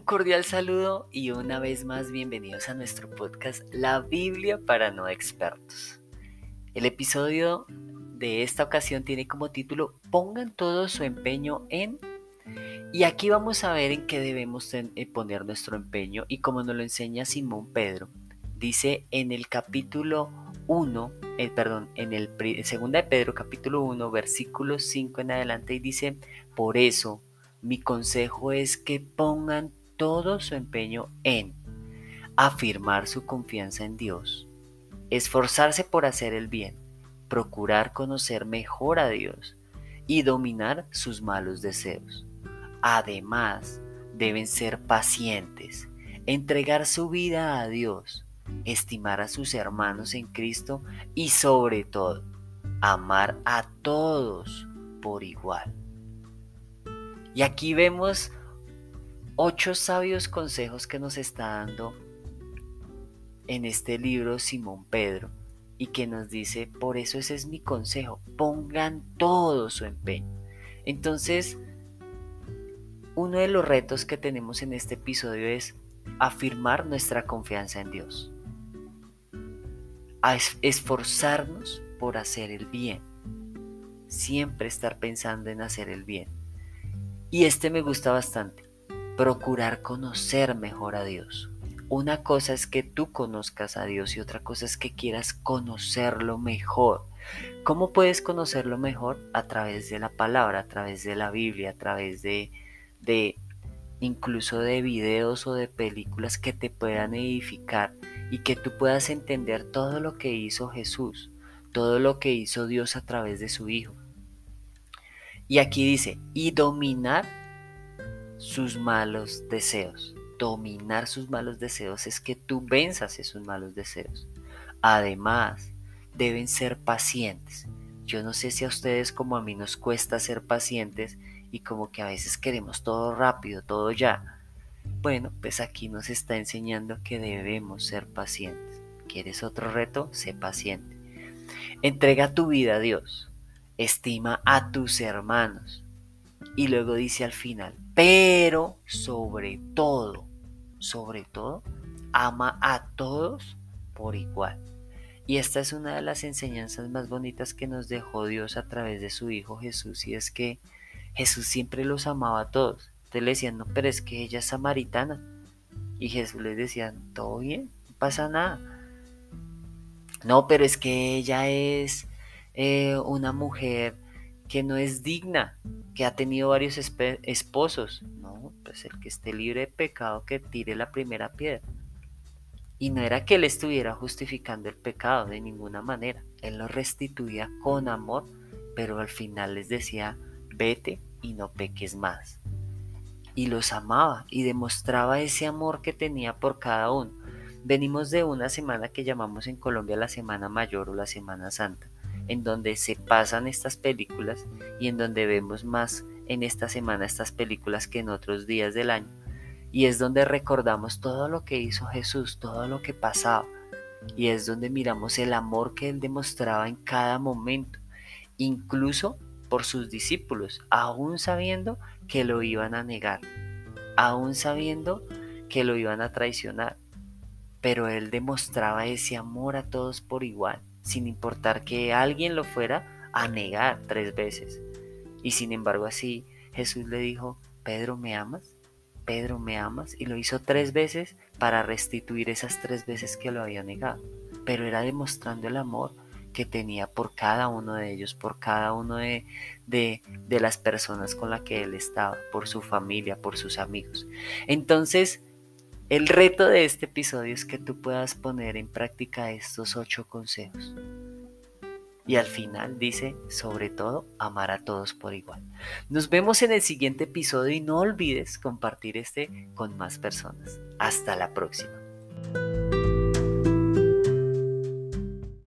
cordial saludo y una vez más bienvenidos a nuestro podcast La Biblia para no expertos. El episodio de esta ocasión tiene como título Pongan todo su empeño en... Y aquí vamos a ver en qué debemos eh, poner nuestro empeño y como nos lo enseña Simón Pedro. Dice en el capítulo 1, eh, perdón, en el segunda de Pedro capítulo 1, versículo 5 en adelante y dice, por eso mi consejo es que pongan todo su empeño en afirmar su confianza en Dios, esforzarse por hacer el bien, procurar conocer mejor a Dios y dominar sus malos deseos. Además, deben ser pacientes, entregar su vida a Dios, estimar a sus hermanos en Cristo y sobre todo, amar a todos por igual. Y aquí vemos ocho sabios consejos que nos está dando en este libro Simón Pedro y que nos dice, por eso ese es mi consejo, pongan todo su empeño. Entonces, uno de los retos que tenemos en este episodio es afirmar nuestra confianza en Dios, a esforzarnos por hacer el bien, siempre estar pensando en hacer el bien. Y este me gusta bastante procurar conocer mejor a Dios. Una cosa es que tú conozcas a Dios y otra cosa es que quieras conocerlo mejor. ¿Cómo puedes conocerlo mejor? A través de la palabra, a través de la Biblia, a través de, de incluso de videos o de películas que te puedan edificar y que tú puedas entender todo lo que hizo Jesús, todo lo que hizo Dios a través de su Hijo. Y aquí dice, y dominar sus malos deseos. Dominar sus malos deseos es que tú venzas esos malos deseos. Además, deben ser pacientes. Yo no sé si a ustedes como a mí nos cuesta ser pacientes y como que a veces queremos todo rápido, todo ya. Bueno, pues aquí nos está enseñando que debemos ser pacientes. ¿Quieres otro reto? Sé paciente. Entrega tu vida a Dios. Estima a tus hermanos. Y luego dice al final, pero sobre todo, sobre todo, ama a todos por igual. Y esta es una de las enseñanzas más bonitas que nos dejó Dios a través de su Hijo Jesús, y es que Jesús siempre los amaba a todos. Entonces le decían, no, pero es que ella es samaritana. Y Jesús les decía, todo bien, no pasa nada. No, pero es que ella es eh, una mujer que no es digna, que ha tenido varios esposos. No, pues el que esté libre de pecado que tire la primera piedra. Y no era que él estuviera justificando el pecado de ninguna manera. Él lo restituía con amor, pero al final les decía, vete y no peques más. Y los amaba y demostraba ese amor que tenía por cada uno. Venimos de una semana que llamamos en Colombia la Semana Mayor o la Semana Santa en donde se pasan estas películas y en donde vemos más en esta semana estas películas que en otros días del año. Y es donde recordamos todo lo que hizo Jesús, todo lo que pasaba. Y es donde miramos el amor que Él demostraba en cada momento, incluso por sus discípulos, aún sabiendo que lo iban a negar, aún sabiendo que lo iban a traicionar. Pero Él demostraba ese amor a todos por igual sin importar que alguien lo fuera a negar tres veces. Y sin embargo así Jesús le dijo, Pedro, ¿me amas? Pedro, ¿me amas? Y lo hizo tres veces para restituir esas tres veces que lo había negado. Pero era demostrando el amor que tenía por cada uno de ellos, por cada uno de, de, de las personas con las que él estaba, por su familia, por sus amigos. Entonces, el reto de este episodio es que tú puedas poner en práctica estos ocho consejos. Y al final dice, sobre todo, amar a todos por igual. Nos vemos en el siguiente episodio y no olvides compartir este con más personas. Hasta la próxima.